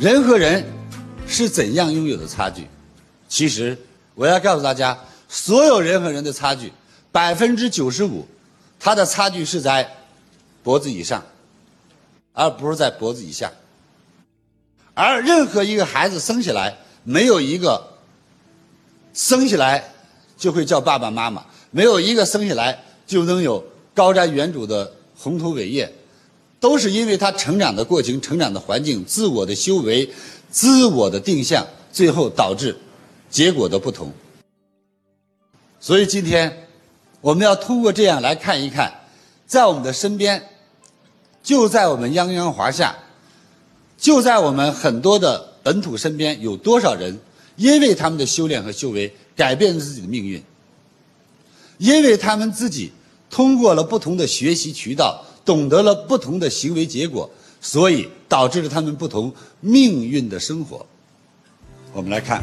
人和人是怎样拥有的差距？其实我要告诉大家，所有人和人的差距，百分之九十五，它的差距是在脖子以上，而不是在脖子以下。而任何一个孩子生下来，没有一个生下来就会叫爸爸妈妈，没有一个生下来就能有高瞻远瞩的宏图伟业，都是因为他成长的过程、成长的环境、自我的修为、自我的定向，最后导致结果的不同。所以今天我们要通过这样来看一看，在我们的身边，就在我们泱泱华夏。就在我们很多的本土身边，有多少人因为他们的修炼和修为改变了自己的命运？因为他们自己通过了不同的学习渠道，懂得了不同的行为结果，所以导致了他们不同命运的生活。我们来看，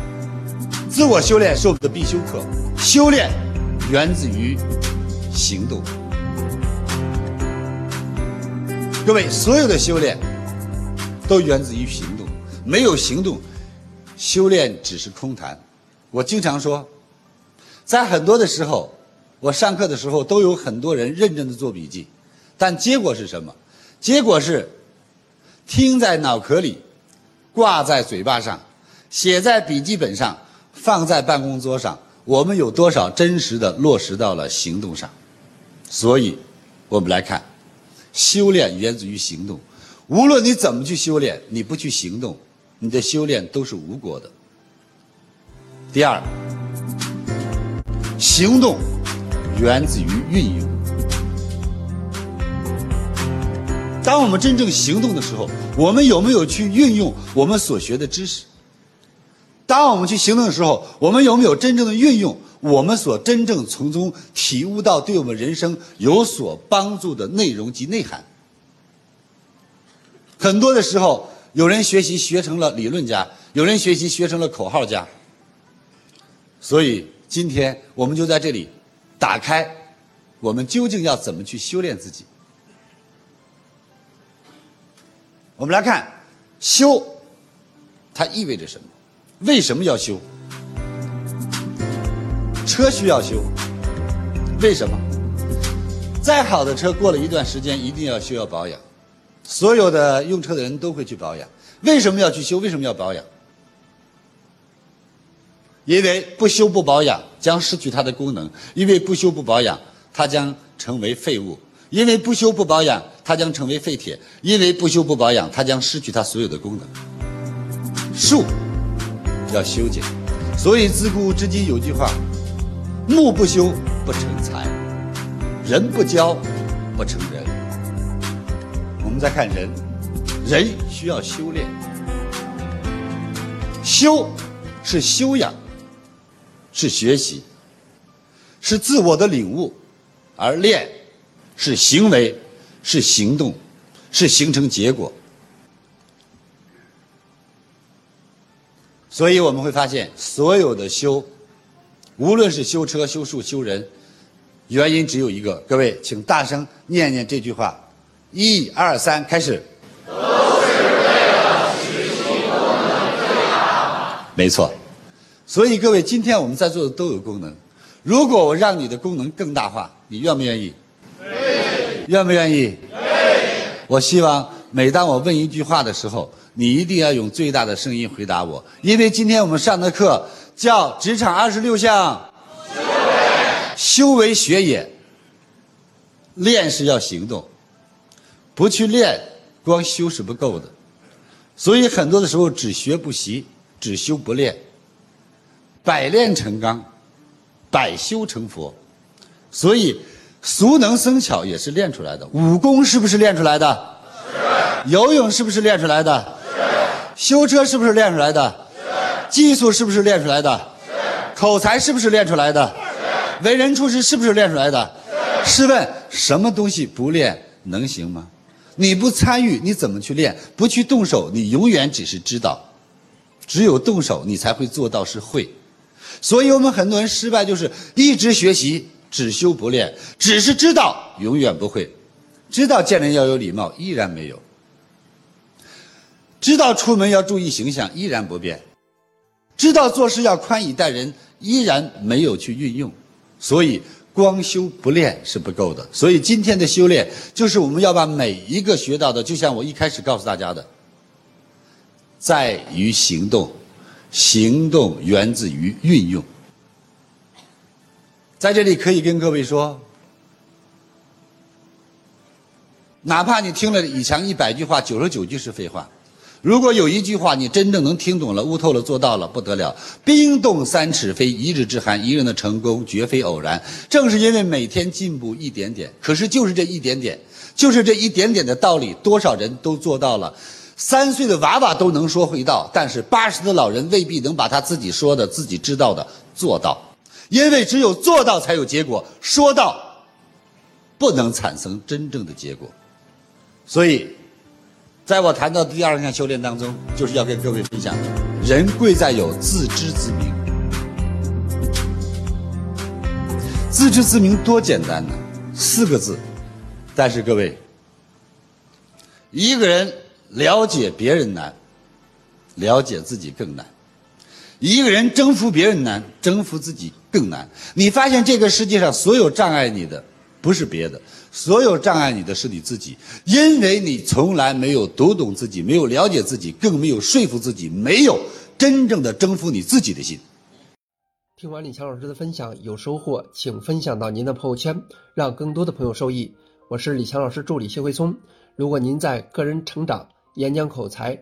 自我修炼是我们的必修课。修炼源自于行动。各位，所有的修炼。都源自于行动，没有行动，修炼只是空谈。我经常说，在很多的时候，我上课的时候都有很多人认真的做笔记，但结果是什么？结果是听在脑壳里，挂在嘴巴上，写在笔记本上，放在办公桌上。我们有多少真实的落实到了行动上？所以，我们来看，修炼源自于行动。无论你怎么去修炼，你不去行动，你的修炼都是无果的。第二，行动源自于运用。当我们真正行动的时候，我们有没有去运用我们所学的知识？当我们去行动的时候，我们有没有真正的运用我们所真正从中体悟到对我们人生有所帮助的内容及内涵？很多的时候，有人学习学成了理论家，有人学习学成了口号家。所以今天我们就在这里打开，我们究竟要怎么去修炼自己？我们来看修，它意味着什么？为什么要修？车需要修，为什么？再好的车，过了一段时间一定要修要保养。所有的用车的人都会去保养，为什么要去修？为什么要保养？因为不修不保养将失去它的功能，因为不修不保养它将成为废物，因为不修不保养它将成为废铁，因为不修不保养它将失去它所有的功能。树要修剪，所以自古至今有句话：木不修不成材，人不教不成人。我们再看人，人需要修炼。修是修养，是学习，是自我的领悟；而练是行为，是行动，是形成结果。所以我们会发现，所有的修，无论是修车、修树、修人，原因只有一个。各位，请大声念念这句话。一二三，开始。都是为了使功能最大。没错，所以各位，今天我们在座的都有功能。如果我让你的功能更大化，你愿不愿意？愿不愿意？愿意。我希望每当我问一句话的时候，你一定要用最大的声音回答我，因为今天我们上的课叫《职场二十六项》，修为学也。练是要行动。不去练，光修是不够的，所以很多的时候只学不习，只修不练。百炼成钢，百修成佛，所以熟能生巧也是练出来的。武功是不是练出来的？是。游泳是不是练出来的？是。修车是不是练出来的？是。技术是不是练出来的？是。口才是不是练出来的？是。为人处事是不是练出来的？是。试问什么东西不练能行吗？你不参与，你怎么去练？不去动手，你永远只是知道。只有动手，你才会做到是会。所以我们很多人失败，就是一直学习，只修不练，只是知道，永远不会。知道见人要有礼貌，依然没有。知道出门要注意形象，依然不变；知道做事要宽以待人，依然没有去运用。所以，光修不练是不够的。所以，今天的修炼就是我们要把每一个学到的，就像我一开始告诉大家的，在于行动，行动源自于运用。在这里可以跟各位说，哪怕你听了以前一百句话，九十九句是废话。如果有一句话你真正能听懂了、悟透了、做到了，不得了！冰冻三尺非一日之寒，一个人的成功绝非偶然。正是因为每天进步一点点，可是就是这一点点，就是这一点点的道理，多少人都做到了。三岁的娃娃都能说会道，但是八十的老人未必能把他自己说的、自己知道的做到。因为只有做到才有结果，说到不能产生真正的结果。所以，在我谈到第二项修炼当中，就是要跟各位分享：人贵在有自知之明。自知之明多简单呢，四个字。但是各位，一个人了解别人难，了解自己更难。一个人征服别人难，征服自己更难。你发现这个世界上所有障碍你的，不是别的，所有障碍你的是你自己，因为你从来没有读懂自己，没有了解自己，更没有说服自己，没有真正的征服你自己的心。听完李强老师的分享有收获，请分享到您的朋友圈，让更多的朋友受益。我是李强老师助理谢慧聪。如果您在个人成长、演讲口才、